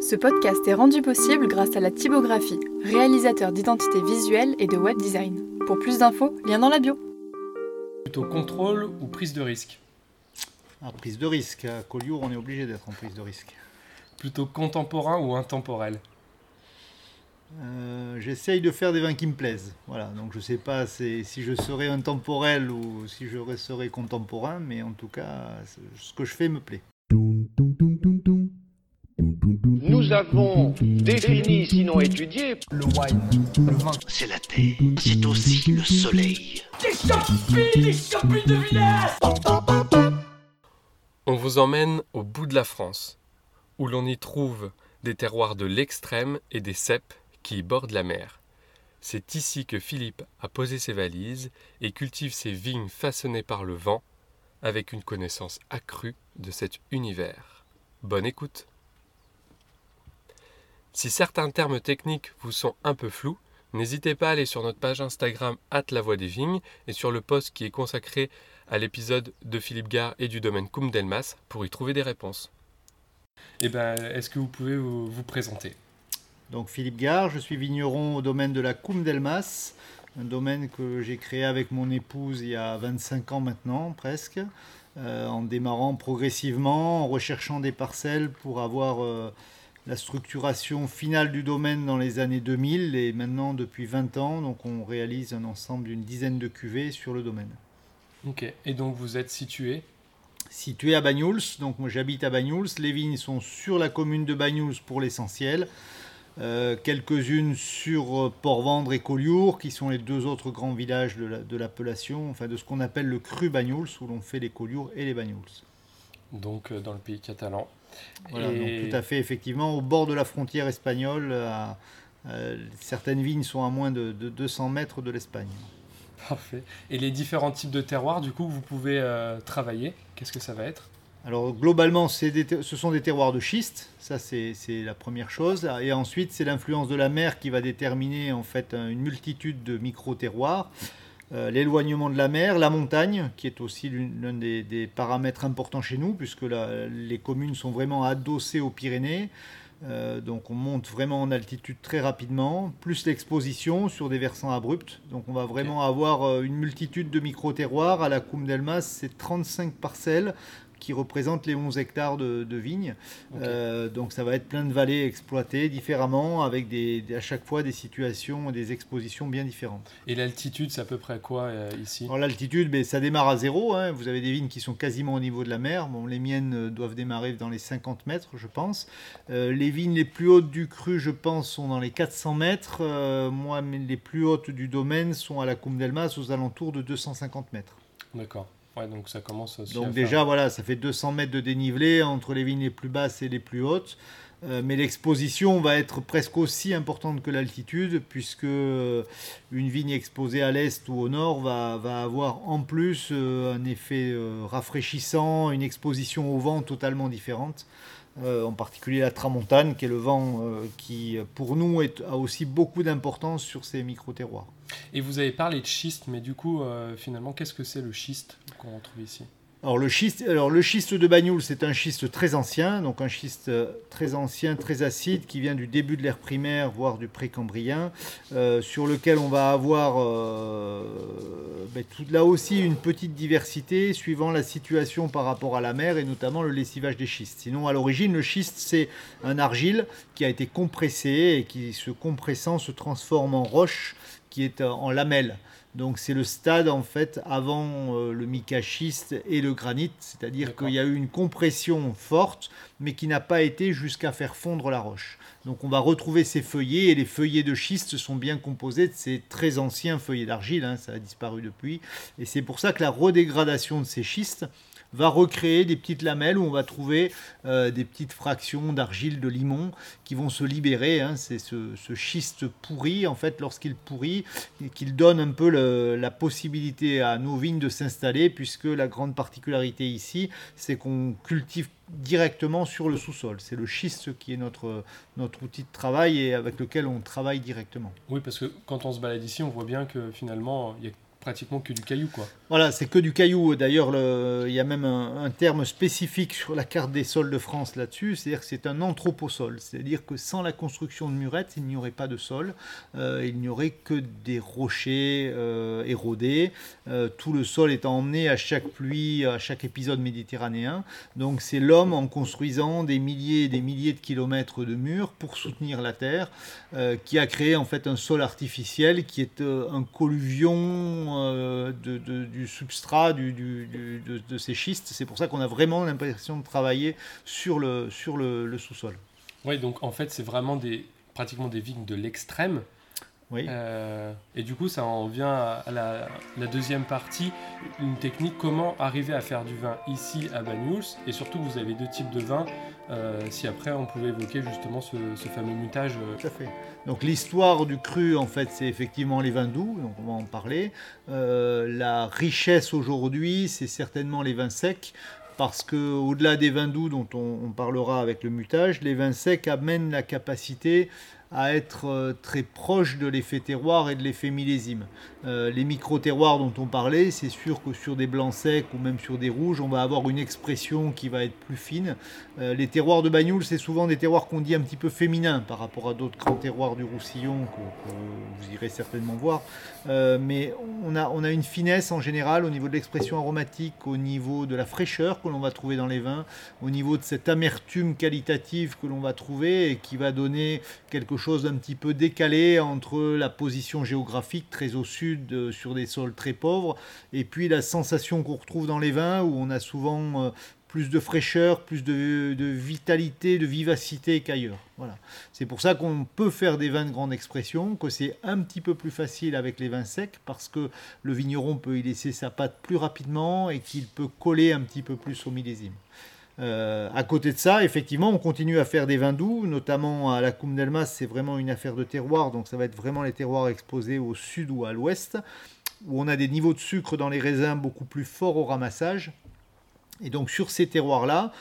Ce podcast est rendu possible grâce à la typographie, réalisateur d'identité visuelle et de web design. Pour plus d'infos, lien dans la bio. Plutôt contrôle ou prise de risque? Ah, prise de risque. À Collioure, on est obligé d'être en prise de risque. Plutôt contemporain ou intemporel? Euh, J'essaye de faire des vins qui me plaisent. Voilà, donc je sais pas si je serai intemporel ou si je serai contemporain, mais en tout cas, ce que je fais me plaît. Avons défini, sinon étudié, le wine, le vin. C'est la terre, c'est aussi le soleil. On vous emmène au bout de la France, où l'on y trouve des terroirs de l'extrême et des ceps qui y bordent la mer. C'est ici que Philippe a posé ses valises et cultive ses vignes façonnées par le vent, avec une connaissance accrue de cet univers. Bonne écoute Si certains termes techniques vous sont un peu flous, n'hésitez pas à aller sur notre page Instagram la voix des vignes et sur le post qui est consacré à l'épisode de Philippe Gare et du domaine Cum Delmas pour y trouver des réponses. Eh ben, est-ce que vous pouvez vous, vous présenter? Donc Philippe Gare, je suis vigneron au domaine de la Coum d'Elmas, un domaine que j'ai créé avec mon épouse il y a 25 ans maintenant, presque, euh, en démarrant progressivement, en recherchant des parcelles pour avoir euh, la structuration finale du domaine dans les années 2000 et maintenant depuis 20 ans, donc on réalise un ensemble d'une dizaine de cuvées sur le domaine. Ok, et donc vous êtes situé Situé à Bagnouls, donc moi j'habite à Bagnouls, les vignes sont sur la commune de Bagnouls pour l'essentiel. Euh, quelques-unes sur Port-Vendre et Collioure, qui sont les deux autres grands villages de la- de l'appellation, enfin de ce qu'on appelle le cru Bagnouls, où l'on fait les Collioures et les Bagnouls. Donc euh, dans le pays catalan. Voilà, Et- donc tout à fait, effectivement, au bord de la frontière espagnole, à- euh, certaines vignes sont à moins de, de 200 mètres de l'Espagne. Parfait. Et les différents types de terroirs, du coup, que vous pouvez euh, travailler, qu'est-ce que ça va être? Alors globalement, c'est des ce sont des terroirs de schiste, ça c'est la première chose. Et ensuite, c'est l'influence de la mer qui va déterminer en fait un- une multitude de micro-terroirs. Euh, L'éloignement de la mer, la montagne, qui est aussi l'un des, des paramètres importants chez nous, puisque la- les communes sont vraiment adossées aux Pyrénées. Euh, donc on monte vraiment en altitude très rapidement, plus l'exposition sur des versants abrupts. Donc on va vraiment avoir euh, une multitude de micro-terroirs. À la Coum d'Elmas, c'est 35 parcelles qui représentent les 11 hectares de, de vignes. Euh, donc ça va être plein de vallées exploitées différemment, avec des, à chaque fois des situations et des expositions bien différentes. Et l'altitude, c'est à peu près quoi euh, ici? Alors l'altitude, ben, ça démarre à zéro. hein. Vous avez des vignes qui sont quasiment au niveau de la mer. Bon, les miennes euh, doivent démarrer dans les 50 mètres, je pense. Euh, les vignes les plus hautes du cru, je pense, sont dans les 400 mètres. Moi, les plus hautes du domaine sont à la Coum d'Elmas, aux alentours de 250 mètres. D'accord. Ouais, donc ça commence aussi à Donc faire- déjà, voilà, ça fait 200 mètres de dénivelé entre les vignes les plus basses et les plus hautes. Euh, mais l'exposition va être presque aussi importante que l'altitude, puisque euh, une vigne exposée à l'est ou au nord va, va avoir en plus euh, un effet rafraîchissant, une exposition au vent totalement différente. Euh, en particulier la tramontane, qui est le vent euh, qui, pour nous, a aussi beaucoup d'importance sur ces micro-terroirs. Et vous avez parlé de schiste, mais du coup, euh, finalement, qu'est-ce que c'est le schiste qu'on retrouve ici? Alors le schiste, de Bagnoul, c'est un schiste très ancien, donc un schiste euh, très ancien, très acide, qui vient du début de l'ère primaire, voire du précambrien, euh, sur lequel on va avoir euh, ben, là aussi une petite diversité suivant la situation par rapport à la mer et notamment le lessivage des schistes. Sinon, à l'origine, le schiste, c'est un argile qui a été compressé et qui, se compressant, se transforme en roche qui est en lamelle. Donc c'est le stade en fait avant euh, le mica schiste et le granit, c'est-à-dire qu'il y a eu une compression forte, mais qui n'a pas été jusqu'à faire fondre la roche. Donc on va retrouver ces feuillets, et les feuillets de schiste sont bien composés de ces très anciens feuillets d'argile, hein, ça a disparu depuis, et c'est pour ça que la redégradation de ces schistes va recréer des petites lamelles où on va trouver euh, des petites fractions d'argile de limon qui vont se libérer. hein. C'est ce, schiste pourri, en fait, lorsqu'il pourrit, qu'il donne un peu la possibilité à nos vignes de s'installer, puisque la grande particularité ici, c'est qu'on cultive directement sur le sous-sol. C'est le schiste qui est notre, notre outil de travail et avec lequel on travaille directement. Oui, parce que quand on se balade ici, on voit bien que finalement, il a pratiquement que du caillou. Voilà, c'est que du caillou. D'ailleurs, il y a même un, terme spécifique sur la carte des sols de France là-dessus, c'est-à-dire que c'est un anthroposol. C'est-à-dire que sans la construction de murettes, il n'y aurait pas de sol, euh, il n'y aurait que des rochers euh, érodés, euh, tout le sol étant emmené à chaque pluie, à chaque épisode méditerranéen. Donc c'est l'homme en construisant des milliers et des milliers de kilomètres de murs pour soutenir la terre, qui a créé en fait un sol artificiel qui est un colluvion du substrat de, ces schistes. C'est pour ça qu'on a vraiment l'impression de travailler sur le, sous-sol. Oui, donc en fait, c'est vraiment pratiquement des vignes de l'extrême. Oui. Euh, et du coup, ça en vient à la, deuxième partie, une technique, comment arriver à faire du vin ici à Banyuls. Et surtout, vous avez deux types de vins. Euh, si après, on pouvait évoquer justement ce, fameux mutage. Euh. Tout à fait. Donc l'histoire du cru, en fait, c'est effectivement les vins doux, donc on va en parler. la richesse aujourd'hui, c'est certainement les vins secs parce que au-delà des vins doux dont on, parlera avec le mutage, les vins secs amènent la capacité à être euh, très proche de l'effet terroir et de l'effet millésime. Euh, les micro-terroirs dont on parlait, c'est sûr que sur des blancs secs ou même sur des rouges, on va avoir une expression qui va être plus fine. Euh, les terroirs de Bagnoul, c'est souvent des terroirs qu'on dit un petit peu féminins par rapport à d'autres grands terroirs du Roussillon que, vous irez certainement voir. mais on a, on a une finesse en général au niveau de l'expression aromatique, au niveau de la fraîcheur que l'on va trouver dans les vins, au niveau de cette amertume qualitative que l'on va trouver et qui va donner quelque chose d'un petit peu décalé entre la position géographique très au sud euh, sur des sols très pauvres et puis la sensation qu'on retrouve dans les vins où on a souvent euh, plus de fraîcheur, plus de, vitalité, de vivacité qu'ailleurs. Voilà. C'est pour ça qu'on peut faire des vins de grande expression, que c'est un petit peu plus facile avec les vins secs, parce que le vigneron peut y laisser sa pâte plus rapidement et qu'il peut coller un petit peu plus au millésime. Euh, à côté de ça, effectivement, on continue à faire des vins doux, notamment à la Coupe d'Elmas, c'est vraiment une affaire de terroir, donc ça va être vraiment les terroirs exposés au sud ou à l'ouest, où on a des niveaux de sucre dans les raisins beaucoup plus forts au ramassage. Et donc sur ces terroirs-là,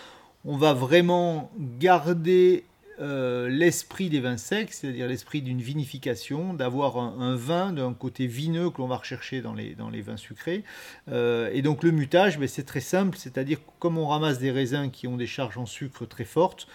on va vraiment garder euh, l'esprit des vins secs, c'est-à-dire l'esprit d'une vinification, d'avoir un, vin d'un côté vineux que l'on va rechercher dans les, dans les vins sucrés. Euh, et donc le mutage, ben, c'est très simple, c'est-à-dire comme on ramasse des raisins qui ont des charges en sucre très fortes,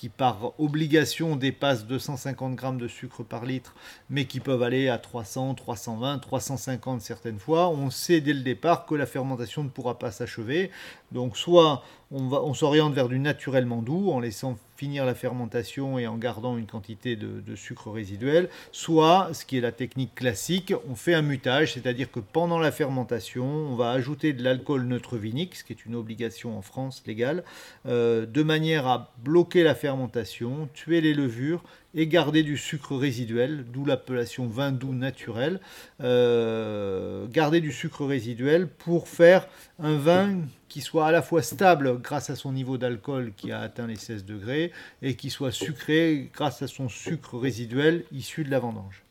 qui par obligation dépassent 250 grammes de sucre par litre, mais qui peuvent aller à 300, 320, 350 certaines fois, on sait dès le départ que la fermentation ne pourra pas s'achever. Donc soit on, s'oriente vers du naturellement doux en laissant finir la fermentation et en gardant une quantité de, sucre résiduel, soit, ce qui est la technique classique, on fait un mutage, c'est-à-dire que pendant la fermentation, on va ajouter de l'alcool neutre vinique, ce qui est une obligation en France légale, euh, de manière à bloquer la fermentation, tuer les levures et garder du sucre résiduel, d'où l'appellation vin doux naturel. Euh, garder du sucre résiduel pour faire un vin qui soit à la fois stable grâce à son niveau d'alcool qui a atteint les 16 degrés et qui soit sucré grâce à son sucre résiduel issu de la vendange.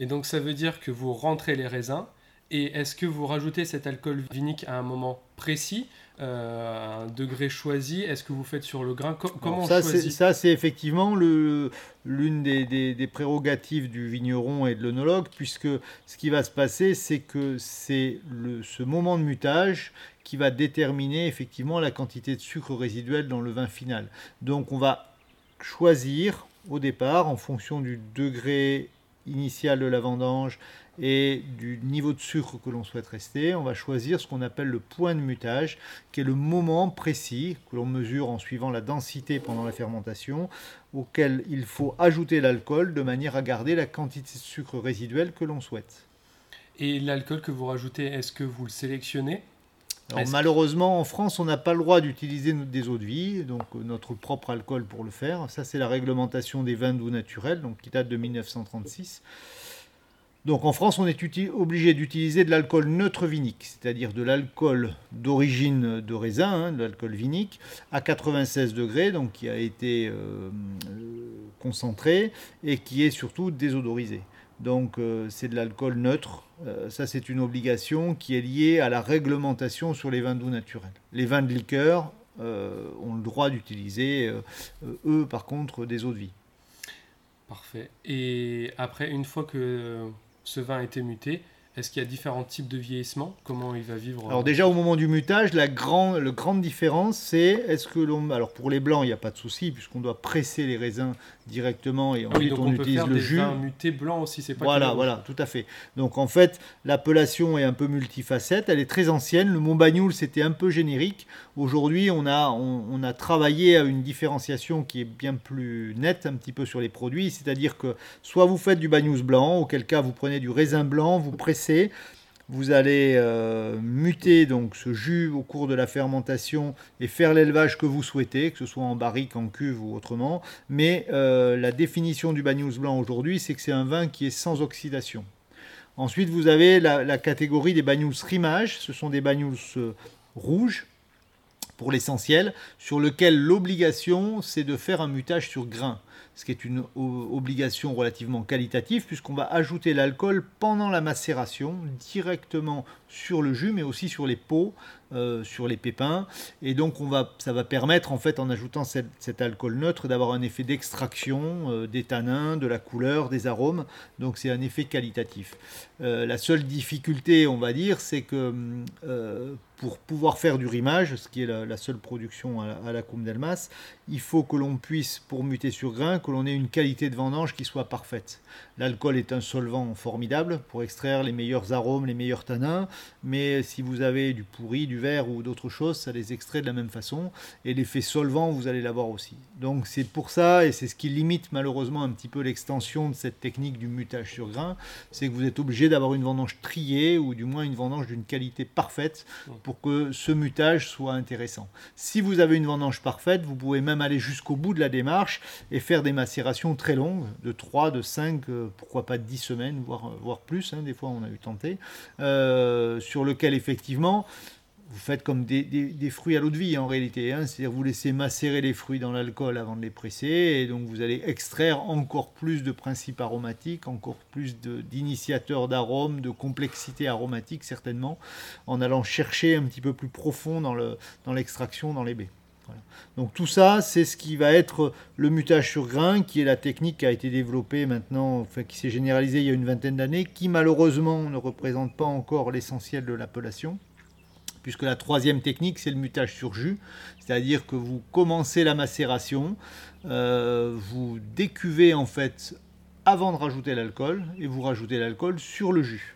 Et donc ça veut dire que vous rentrez les raisins et est-ce que vous rajoutez cet alcool vinique à un moment précis euh, un degré choisi. Est-ce que vous faites sur le grain? Comment ça, choisit? Ça, c'est effectivement l'une des, prérogatives du vigneron et de l'onologue, puisque ce qui va se passer, c'est que c'est ce moment de mutage qui va déterminer effectivement la quantité de sucre résiduel dans le vin final. Donc on va choisir au départ, en fonction du degré initial de la vendange et du niveau de sucre que l'on souhaite rester, on va choisir ce qu'on appelle le point de mutage, qui est le moment précis que l'on mesure en suivant la densité pendant la fermentation, auquel il faut ajouter l'alcool de manière à garder la quantité de sucre résiduel que l'on souhaite. Et l'alcool que vous rajoutez, est-ce que vous le sélectionnez? Malheureusement, en France, on n'a pas le droit d'utiliser des eaux de vie, donc euh, notre propre alcool pour le faire. Ça, c'est la réglementation des vins doux naturels, donc qui date de 1936. Donc en France, on est obligé d'utiliser de l'alcool neutre vinique, c'est-à-dire de l'alcool d'origine de raisin, hein, de l'alcool vinique, à 96 degrés, donc qui a été euh, euh, concentré et qui est surtout désodorisé. Donc euh, c'est de l'alcool neutre. ça c'est une obligation qui est liée à la réglementation sur les vins doux naturels. Les vins de liqueur ont le droit d'utiliser, eux par contre, des eaux de vie. Parfait. Et après, une fois que ce vin été muté, Est-ce qu'il y a différents types de vieillissement? Comment il va vivre Alors déjà au moment du mutage, la grande, différence c'est est-ce que l'on alors pour les blancs il n'y a pas de souci puisqu'on doit presser les raisins directement et oui, ensuite donc on, on, peut utilise faire le des jus. vins mutés blancs aussi, c'est pas Voilà, voilà, tout à fait. Donc en fait, l'appellation est un peu multifacette, elle est très ancienne. Le mont Bagnoul, c'était un peu générique. Aujourd'hui, on a, on, on a travaillé à une différenciation qui est bien plus nette un petit peu sur les produits. C'est-à-dire que soit vous faites du Bagnous blanc, auquel cas vous prenez du raisin blanc, vous pressez. Vous allez euh, muter donc ce jus au cours de la fermentation et faire l'élevage que vous souhaitez, que ce soit en barrique, en cuve ou autrement. Mais euh, la définition du Bagnous blanc aujourd'hui, c'est que c'est un vin qui est sans oxydation. Ensuite, vous avez la, catégorie des Bagnous rimage. Ce sont des Bagnous euh, rouges, pour l'essentiel, sur lequel l'obligation, c'est de faire un mutage sur grain. Ce qui est une obligation relativement qualitative, puisqu'on va ajouter l'alcool pendant la macération, directement sur le jus, mais aussi sur les peaux, euh, sur les pépins. Et donc, on va, ça va permettre, en fait, en ajoutant cet alcool neutre, d'avoir un effet d'extraction euh, des tanins, de la couleur, des arômes. Donc, c'est un effet qualitatif. Euh, la seule difficulté, on va dire, c'est que pour pouvoir faire du rimage, ce qui est la, seule production à, la- la Coume d'Elmas, il faut que l'on puisse, pour muter sur grain, que l'on ait une qualité de vendange qui soit parfaite. L'alcool est un solvant formidable pour extraire les meilleurs arômes, les meilleurs tanins, mais si vous avez du pourri, du verre ou d'autres choses, ça les extrait de la même façon, et l'effet solvant, vous allez l'avoir aussi. Donc c'est pour ça, et c'est ce qui limite malheureusement un petit peu l'extension de cette technique du mutage sur grain, c'est que vous êtes obligé d'avoir une vendange triée, ou du moins une vendange d'une qualité parfaite, pour que ce mutage soit intéressant. Si vous avez une vendange parfaite, vous pouvez même aller jusqu'au bout de la démarche et faire des macérations très longues, de 3, de 5, euh, pourquoi pas 10 semaines, voire, voire plus, hein, des fois on a eu tenté, euh, sur lequel effectivement vous faites comme des, des- fruits à l'eau de vie en réalité, hein. c'est-à-dire vous laissez macérer les fruits dans l'alcool avant de les presser, et donc vous allez extraire encore plus de principes aromatiques, encore plus d'initiateurs d'arômes, de complexité aromatique certainement, en allant chercher un petit peu plus profond dans le- dans l'extraction, dans les baies. Donc tout ça, c'est ce qui va être le mutage sur grain, qui est la technique qui a été développée maintenant, qui s'est généralisée il y a une vingtaine d'années, qui malheureusement ne représente pas encore l'essentiel de l'appellation puisque la troisième technique, c'est le mutage sur jus, c'est-à-dire que vous commencez la macération, euh, vous décuvez en fait avant de rajouter l'alcool, et vous rajoutez l'alcool sur le jus.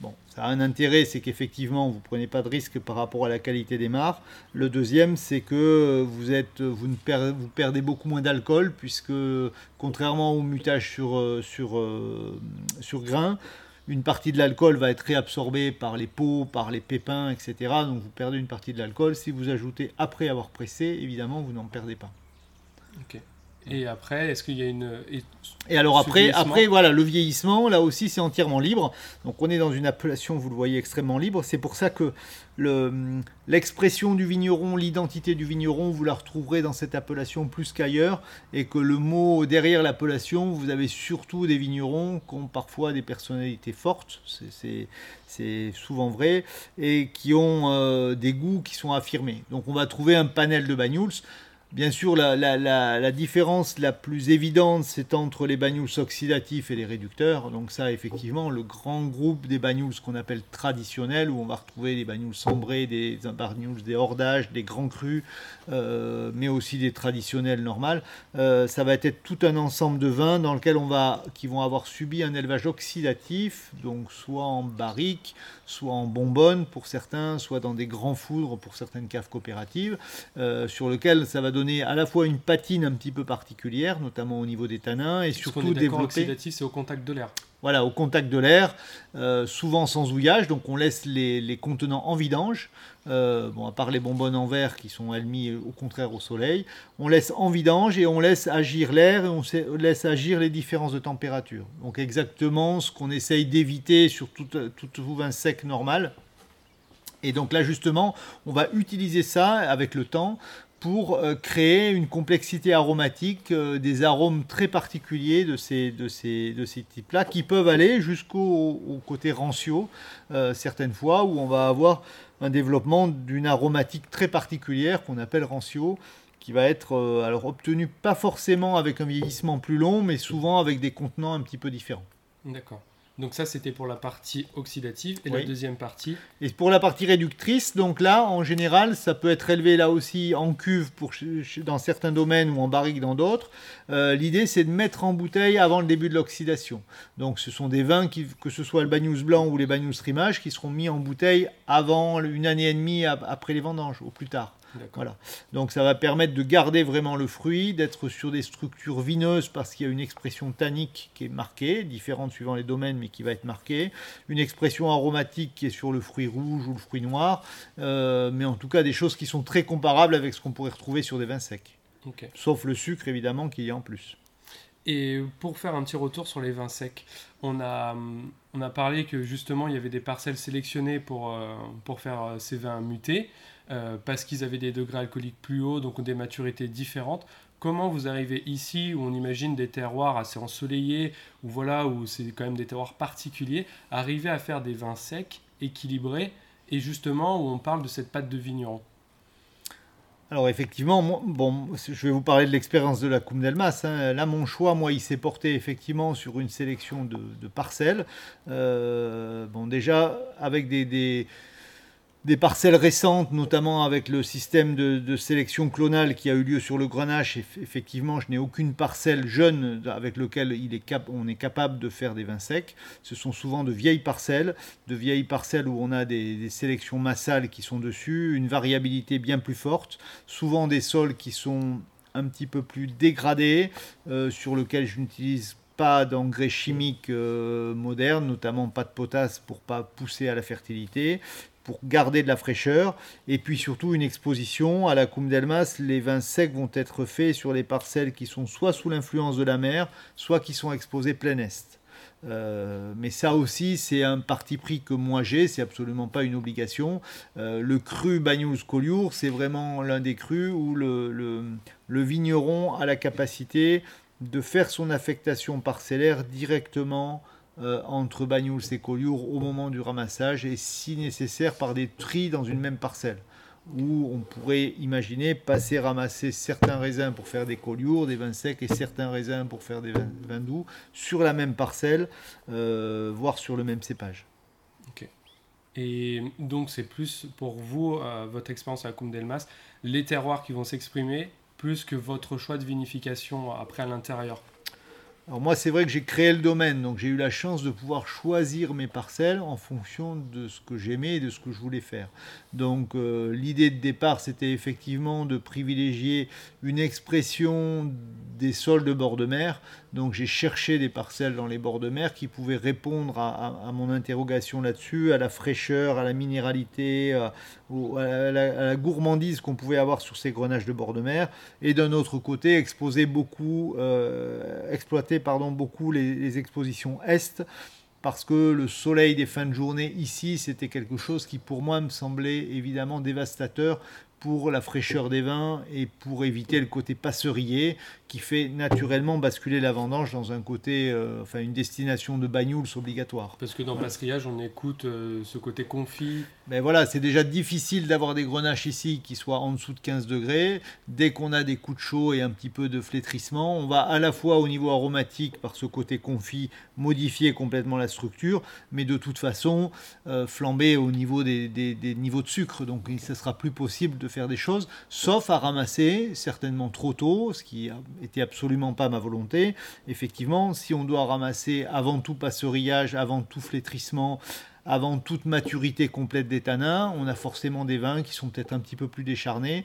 Bon, ça a un intérêt, c'est qu'effectivement, vous ne prenez pas de risque par rapport à la qualité des mares. Le deuxième, c'est que vous, êtes, vous, ne perdez, vous perdez beaucoup moins d'alcool, puisque contrairement au mutage sur, euh, sur, euh, sur grain, une partie de l'alcool va être réabsorbée par les peaux, par les pépins, etc. Donc vous perdez une partie de l'alcool. Si vous ajoutez après avoir pressé, évidemment, vous n'en perdez pas. Ok. Et après, est-ce qu'il y a une. et- alors après, après, voilà, le vieillissement, là aussi, c'est entièrement libre. Donc on est dans une appellation, vous le voyez, extrêmement libre. C'est pour ça que le- l'expression du vigneron, l'identité du vigneron, vous la retrouverez dans cette appellation plus qu'ailleurs. Et que le mot derrière l'appellation, vous avez surtout des vignerons qui ont parfois des personnalités fortes. C'est- souvent vrai. Et qui ont euh, des goûts qui sont affirmés. Donc on va trouver un panel de bagnouls. Bien sûr, la, différence la plus évidente, c'est entre les bagnouls oxydatifs et les réducteurs. Donc ça, effectivement, le grand groupe des bagnouls qu'on appelle traditionnels, où on va retrouver des bagnouls sombrés, des bagnouls des hordages, des grands crus, euh, mais aussi des traditionnels normales. Euh, ça va être tout un ensemble de vins dans lequel on va, qui vont avoir subi un élevage oxydatif, donc soit en barrique, soit en bonbonne pour certains, soit dans des grands foudres pour certaines caves coopératives, euh, sur lequel ça va donner à la fois une patine un petit peu particulière, notamment au niveau des tanins, et surtout développer c'est au contact de l'air. voilà, au contact de l'air, euh, souvent sans ouillage, donc on laisse les, les contenants en vidange, euh, bon, à part les bonbonnes en verre qui sont mises au contraire au soleil, on laisse en vidange et on laisse agir l'air et on laisse agir les différences de température. Donc exactement ce qu'on essaye d'éviter sur tout, tout, vin sec normal. Et donc là justement, on va utiliser ça avec le temps pour euh, créer une complexité aromatique, euh, des arômes très particuliers de ces, de ces, de ces types-là, qui peuvent aller jusqu'au au côté rancio, certaines fois, où on va avoir un développement d'une aromatique très particulière qu'on appelle rancio, qui va être euh, alors obtenu pas forcément avec un vieillissement plus long, mais souvent avec des contenants un petit peu différents. D'accord. Donc ça, c'était pour la partie oxydative. Et Oui. la deuxième partie, Et pour la partie réductrice, donc là, en général, ça peut être élevé là aussi en cuve pour, dans certains domaines ou en barrique dans d'autres. Euh, L'idée, c'est de mettre en bouteille avant le début de l'oxydation. Donc ce sont des vins, qui, que ce soit le Bagnous blanc ou les Bagnous rimage, qui seront mis en bouteille avant une année et demie ap- après les vendanges, au plus tard. Voilà. Donc ça va permettre de garder vraiment le fruit, d'être sur des structures vineuses parce qu'il y a une expression tannique qui est marquée, différente suivant les domaines mais qui va être marquée, une expression aromatique qui est sur le fruit rouge ou le fruit noir, euh, mais en tout cas des choses qui sont très comparables avec ce qu'on pourrait retrouver sur des vins secs. Sauf le sucre évidemment qu'il y a en plus. Et pour faire un petit retour sur les vins secs, on a, on a parlé que justement il y avait des parcelles sélectionnées pour, euh, pour faire euh, ces vins mutés, euh, parce qu'ils avaient des degrés alcooliques plus hauts, donc des maturités différentes. Comment vous arrivez ici, où on imagine des terroirs assez ensoleillés, où voilà, où c'est quand même des terroirs particuliers, arriver à faire des vins secs, équilibrés, et justement où on parle de cette pâte de vigneron? Alors effectivement, bon, je vais vous parler de l'expérience de la Coupe d'Elmas. hein. Là, mon choix, moi, il s'est porté effectivement sur une sélection de, parcelles. Euh, bon, déjà avec des, des parcelles récentes, notamment avec le système de, sélection clonale qui a eu lieu sur le Grenache. Eff- Effectivement, je n'ai aucune parcelle jeune avec lequel il est cap- on est capable de faire des vins secs. Ce sont souvent de vieilles parcelles, de vieilles parcelles où on a des, des sélections massales qui sont dessus, une variabilité bien plus forte, souvent des sols qui sont un petit peu plus dégradés, euh, sur lesquels je n'utilise pas d'engrais chimiques euh, modernes, notamment pas de potasse pour pas pousser à la fertilité, pour garder de la fraîcheur, et puis surtout une exposition à la Coupe d'Elmas. Les vins secs vont être faits sur les parcelles qui sont soit sous l'influence de la mer, soit qui sont exposées plein est. Euh, mais ça aussi, c'est un parti pris que moi j'ai, c'est absolument pas une obligation. Euh, le cru Bagnous Collioure, c'est vraiment l'un des crus où le, le- le vigneron a la capacité de faire son affectation parcellaire directement euh, entre Bagnous et Collioure au moment du ramassage et si nécessaire par des tris dans une même parcelle où on pourrait imaginer passer ramasser certains raisins pour faire des collioures, des vins secs et certains raisins pour faire des vins, doux sur la même parcelle, euh, voire sur le même cépage. Et donc, c'est plus pour vous, euh, votre expérience à la Coupe d'Elmas, les terroirs qui vont s'exprimer, plus que votre choix de vinification après à l'intérieur. Alors moi, c'est vrai que j'ai créé le domaine, donc j'ai eu la chance de pouvoir choisir mes parcelles en fonction de ce que j'aimais et de ce que je voulais faire. Donc euh, l'idée de départ, c'était effectivement de privilégier une expression des sols de bord de mer. Donc j'ai cherché des parcelles dans les bords de mer qui pouvaient répondre à, mon interrogation là-dessus, à la fraîcheur, à la minéralité, la, à la gourmandise qu'on pouvait avoir sur ces grenages de bord de mer et d'un autre côté exposer beaucoup, euh, exploiter pardon, beaucoup les, expositions est parce que le soleil des fins de journée ici c'était quelque chose qui pour moi me semblait évidemment dévastateur pour la fraîcheur des vins et pour éviter le côté passerier qui fait naturellement basculer la vendange dans un côté, euh, enfin une destination de bagnoules obligatoire. Parce que dans Passerillage, on écoute euh, ce côté confit. Mais voilà, c'est déjà difficile d'avoir des grenaches ici qui soient en dessous de 15 degrés. Dès qu'on a des coups de chaud et un petit peu de flétrissement, on va à la fois au niveau aromatique, par ce côté confit, modifier complètement la structure, mais de toute façon, euh, flamber au niveau des niveaux de sucre. Donc il ne sera plus possible de faire des choses, sauf à ramasser, certainement trop tôt, ce qui n'était absolument pas ma volonté. Effectivement, si on doit ramasser avant tout passerillage, avant tout flétrissement, avant toute maturité complète des tanins, on a forcément des vins qui sont peut-être un petit peu plus décharnés.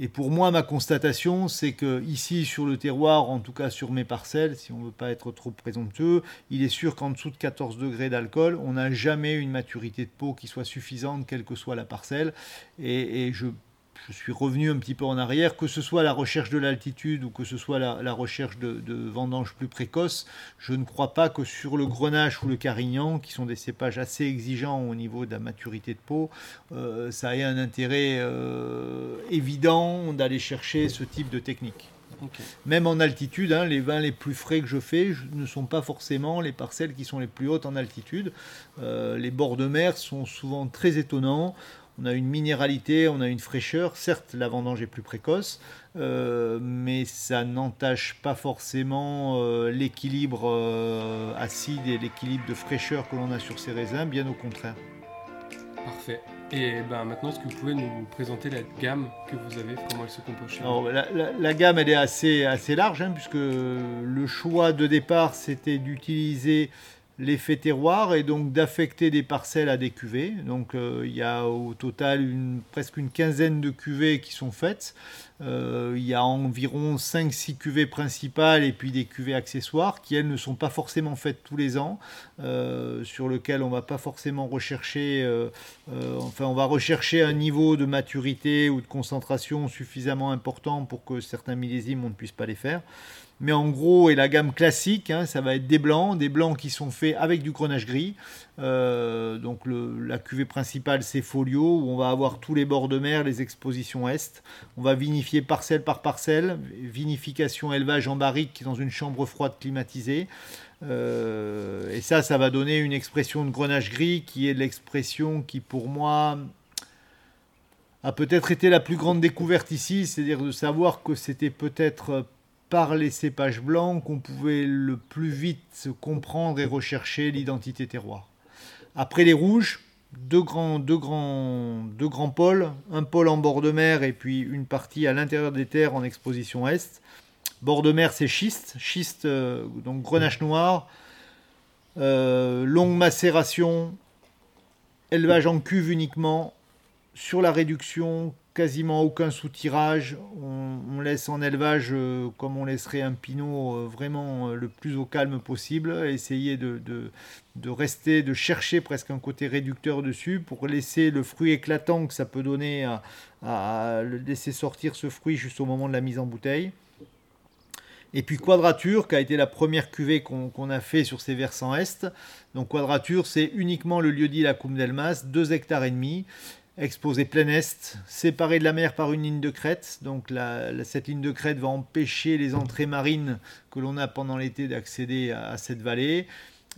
Et pour moi, ma constatation, c'est que ici, sur le terroir, en tout cas sur mes parcelles, si on ne veut pas être trop présomptueux, il est sûr qu'en dessous de 14 degrés d'alcool, on n'a jamais une maturité de peau qui soit suffisante, quelle que soit la parcelle. Et, et je, je suis revenu un petit peu en arrière, que ce soit la recherche de l'altitude ou que ce soit la, recherche de, de vendanges plus précoces, je ne crois pas que sur le grenache ou le carignan, qui sont des cépages assez exigeants au niveau de la maturité de peau, euh, ça ait un intérêt euh, évident d'aller chercher ce type de technique. Même en altitude, hein, les vins les plus frais que je fais ne sont pas forcément les parcelles qui sont les plus hautes en altitude. Euh, les bords de mer sont souvent très étonnants. on a une minéralité, on a une fraîcheur. Certes, la vendange est plus précoce, euh, mais ça n'entache pas forcément euh, l'équilibre acide et l'équilibre de fraîcheur que l'on a sur ces raisins, bien au contraire. Parfait. Et ben, maintenant, est-ce que vous pouvez nous présenter la gamme que vous avez, comment elle se compose chez vous la, la- la gamme, elle est assez, assez large, hein, puisque le choix de départ, c'était d'utiliser l'effet terroir et donc d'affecter des parcelles à des cuvées. Donc, euh, il y a au total une, presque une quinzaine de cuvées qui sont faites. Euh, il y a environ 5-6 cuvées principales et puis des cuvées accessoires qui, elles, ne sont pas forcément faites tous les ans, euh, sur lesquelles on va pas forcément rechercher, euh, enfin, on va rechercher un niveau de maturité ou de concentration suffisamment important pour que certains millésimes, on ne puisse pas les faire. Mais en gros, et la gamme classique, hein, ça va être des blancs, des blancs qui sont faits avec du grenache gris. Donc la cuvée principale, c'est Folio, où on va avoir tous les bords de mer, les expositions est. On va vinifier parcelle par parcelle, vinification élevage en barrique dans une chambre froide climatisée. Euh, et ça, ça va donner une expression de grenache gris qui est l'expression qui, pour moi, a peut-être été la plus grande découverte ici, c'est-à-dire de savoir que c'était peut-être par les cépages blancs qu'on pouvait le plus vite comprendre et rechercher l'identité terroir. Après les rouges, deux grands, deux, grands, deux grands pôles, un pôle en bord de mer et puis une partie à l'intérieur des terres en exposition est. Bord de mer, c'est schiste, schiste, euh, donc grenache noir, euh, longue macération, élevage en cuve uniquement, sur la réduction, quasiment aucun soutirage. On, on laisse en élevage euh, comme on laisserait un pinot euh, vraiment euh, le plus au calme possible. Essayer de, rester, de chercher presque un côté réducteur dessus pour laisser le fruit éclatant que ça peut donner à, laisser sortir ce fruit juste au moment de la mise en bouteille. Et puis Quadrature, qui a été la première cuvée qu'on a fait sur ces versants est. Donc Quadrature, c'est uniquement le lieu-dit la Coupe d'Elmas, 2 hectares et demi, exposé plein est, séparé de la mer par une ligne de crête. Donc cette ligne de crête va empêcher les entrées marines que l'on a pendant l'été d'accéder à, à cette vallée.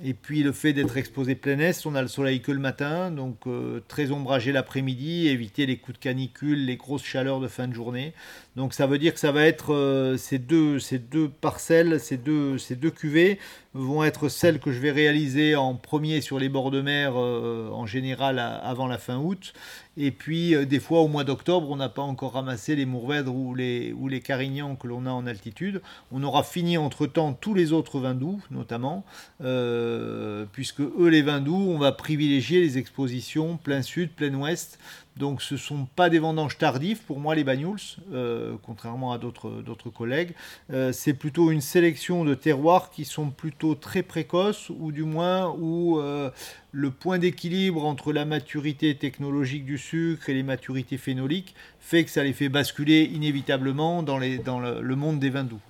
Et puis le fait d'être exposé plein est, on a le soleil que le matin, donc euh, très ombragé l'après-midi, éviter les coups de canicule, les grosses chaleurs de fin de journée. Donc ça veut dire que ça va être euh, ces, deux, ces deux parcelles, ces deux, ces cuvées vont être celles que je vais réaliser en premier sur les bords de mer euh, en général avant la fin août. Et puis euh, des fois au mois d'octobre, on n'a pas encore ramassé les mourvèdres ou les, ou les carignans que l'on a en altitude. On aura fini entre-temps tous les autres vins doux notamment, puisque eux les vins doux, on va privilégier les expositions plein sud, plein ouest. Donc ce ne sont pas des vendanges tardives pour moi les Banyuls, euh, contrairement à d'autres collègues. Euh, c'est plutôt une sélection de terroirs qui sont plutôt très précoces, ou du moins où euh, le point d'équilibre entre la maturité technologique du sucre et les maturités phénoliques fait que ça les fait basculer inévitablement dans le, le monde des vins doux.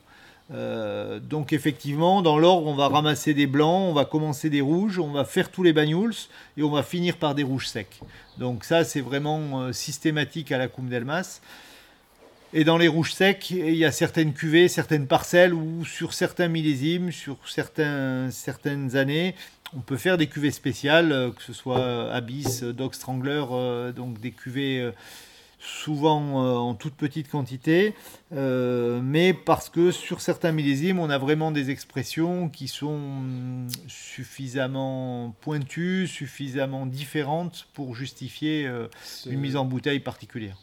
Euh, donc effectivement, dans l'ordre, on va ramasser des blancs, on va commencer des rouges, on va faire tous les bagnols et on va finir par des rouges secs. Donc ça, c'est vraiment euh, systématique à la Coupe d'Elmas. Et dans les rouges secs, il y a certaines cuvées, certaines parcelles où sur certains millésimes, sur certains, certaines années, on peut faire des cuvées spéciales, euh, que ce soit Abyss, Dog Strangler, donc des cuvées souvent euh, en toute petite quantité, euh, mais parce que sur certains millésimes, on a vraiment des expressions qui sont suffisamment pointues, suffisamment différentes pour justifier euh, une mise en bouteille particulière.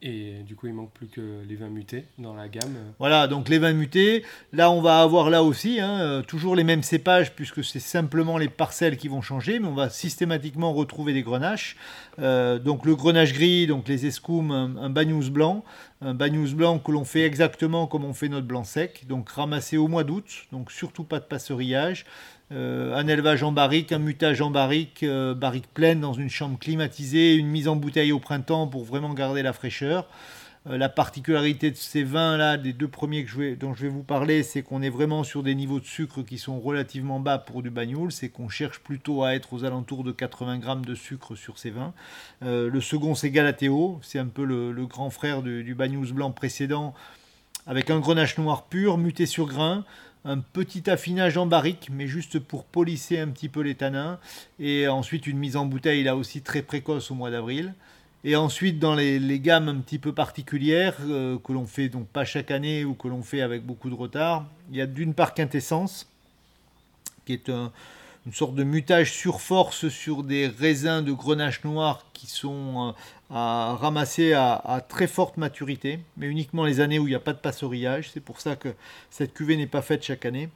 Et du coup, il manque plus que les vins mutés dans la gamme. Voilà, donc les vins mutés, là on va avoir là aussi hein, euh, toujours les mêmes cépages puisque c'est simplement les parcelles qui vont changer, mais on va systématiquement retrouver des grenaches. Euh, donc le grenache gris, donc les escoums, un, un bagnous blanc, un bagnous blanc que l'on fait exactement comme on fait notre blanc sec, donc ramassé au mois d'août, donc surtout pas de passerillage. Euh, un élevage en barrique, un mutage en barrique, euh, barrique pleine dans une chambre climatisée, une mise en bouteille au printemps pour vraiment garder la fraîcheur. Euh, la particularité de ces vins-là, des deux premiers dont je vais vous parler, c'est qu'on est vraiment sur des niveaux de sucre qui sont relativement bas pour du bagnoul. C'est qu'on cherche plutôt à être aux alentours de 80 grammes de sucre sur ces vins. Euh, le second, c'est Galateo. C'est un peu le, grand frère du, du Bagnous blanc précédent, avec un grenache noir pur, muté sur grain. un petit affinage en barrique, mais juste pour polisser un petit peu les tanins. Et ensuite une mise en bouteille là aussi très précoce au mois d'avril. Et ensuite, dans les, gammes un petit peu particulières, euh, que l'on fait donc pas chaque année ou que l'on fait avec beaucoup de retard, il y a d'une part Quintessence, qui est une sorte de mutage sur force sur des raisins de grenache noir qui sont euh, à, ramasser à, très forte maturité, mais uniquement les années où il n'y a pas de passerillage. C'est pour ça que cette cuvée n'est pas faite chaque année.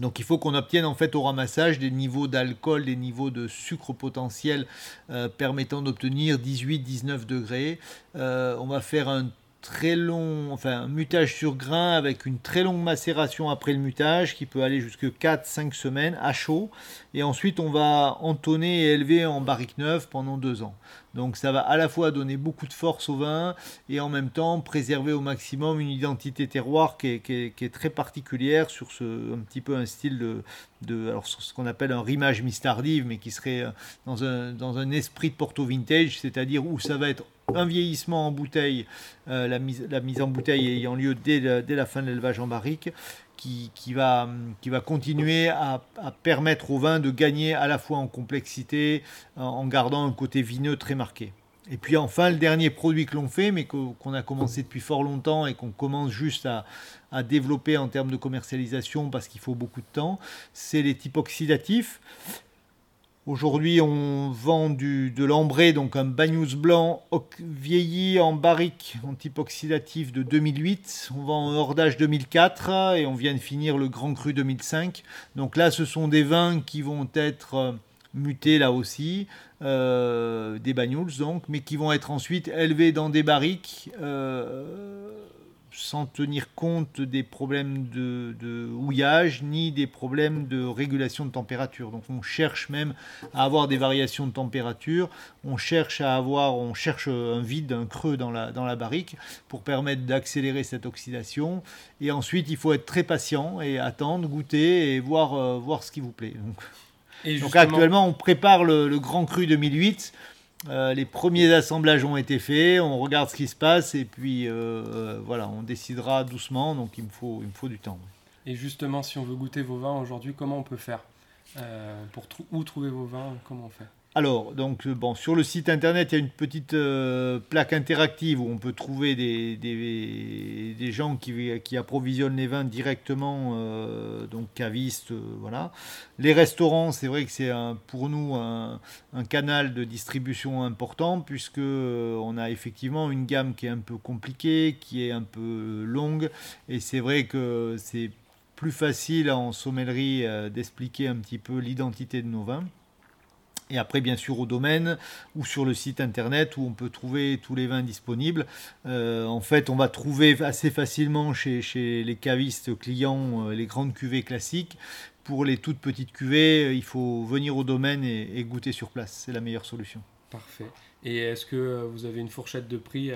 Donc il faut qu'on obtienne en fait au ramassage des niveaux d'alcool, des niveaux de sucre potentiel euh, permettant d'obtenir 18-19 degrés. Euh, on va faire un très long, enfin un mutage sur grain avec une très longue macération après le mutage qui peut aller jusque 4-5 semaines à chaud. Et ensuite on va entonner et élever en barrique neuve pendant deux ans. Donc ça va à la fois donner beaucoup de force au vin et en même temps préserver au maximum une identité terroir qui est, très particulière sur ce, petit peu un style de, ce qu'on appelle un rimage mistardive mais qui serait euh, dans un, esprit de Porto Vintage, c'est-à-dire où ça va être un vieillissement en bouteille, euh, la, mise, en bouteille ayant lieu dès la fin de l'élevage en barrique, qui, va, qui va continuer à, à, permettre au vin de gagner à la fois en complexité, en gardant un côté vineux très marqué. Et puis enfin, le dernier produit que l'on fait, mais qu'on a commencé depuis fort longtemps et qu'on commence juste à, à, développer en termes de commercialisation parce qu'il faut beaucoup de temps, c'est les types oxydatifs. Aujourd'hui, on vend du, de l'ambré, donc un bagnous blanc vieilli en barrique en type oxydatif de 2008. On vend un hordage 2004 et on vient de finir le Grand Cru 2005. Donc là, ce sont des vins qui vont être euh, mutés là aussi, euh, des bagnouls donc, mais qui vont être ensuite élevés dans des barriques. Euh, sans tenir compte des problèmes de, houillage ni des problèmes de régulation de température. Donc on cherche même à avoir des variations de température, on cherche à avoir, on cherche un vide, un creux dans la, dans la barrique pour permettre d'accélérer cette oxydation. Et ensuite il faut être très patient et attendre, goûter et voir, euh, voir ce qui vous plaît. Donc, actuellement on prépare le, le Grand Cru 2008 euh, les premiers assemblages ont été faits, on regarde ce qui se passe et puis euh, euh, voilà, on décidera doucement. Donc il me faut, il me faut du temps. Et justement, si on veut goûter vos vins aujourd'hui, comment on peut faire? Pour où trouver vos vins? Comment on fait? Alors, donc, euh, bon, sur le site internet, il y a une petite euh, plaque interactive où on peut trouver des, des, gens qui, qui, approvisionnent les vins directement, euh, donc cavistes, voilà. Les restaurants, c'est vrai que c'est pour nous un, canal de distribution important puisque on a effectivement une gamme qui est un peu compliquée, qui est un peu longue, et c'est vrai que c'est plus facile en sommellerie d'expliquer un petit peu l'identité de nos vins. Et après, bien sûr, au domaine ou sur le site internet où on peut trouver tous les vins disponibles. Euh, en fait, on va trouver assez facilement chez, chez les cavistes clients euh, les grandes cuvées classiques. Pour les toutes petites cuvées, euh, il faut venir au domaine et, goûter sur place. C'est la meilleure solution. Parfait. Et est-ce que vous avez une fourchette de prix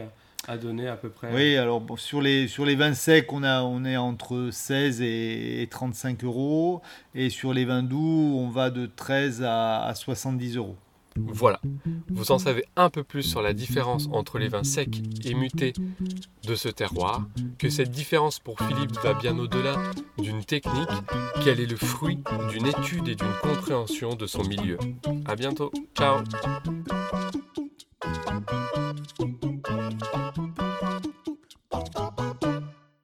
donner à peu près Oui, alors sur, les, sur les vins secs, on, a, on est entre 16 et, 35 euros. Et sur les vins doux, on va de 13 à, 70 euros. Voilà, vous en savez un peu plus sur la différence entre les vins secs et mutés de ce terroir, que cette différence pour Philippe va bien au-delà d'une technique, qu'elle est le fruit d'une étude et d'une compréhension de son milieu. A bientôt, ciao Thank you.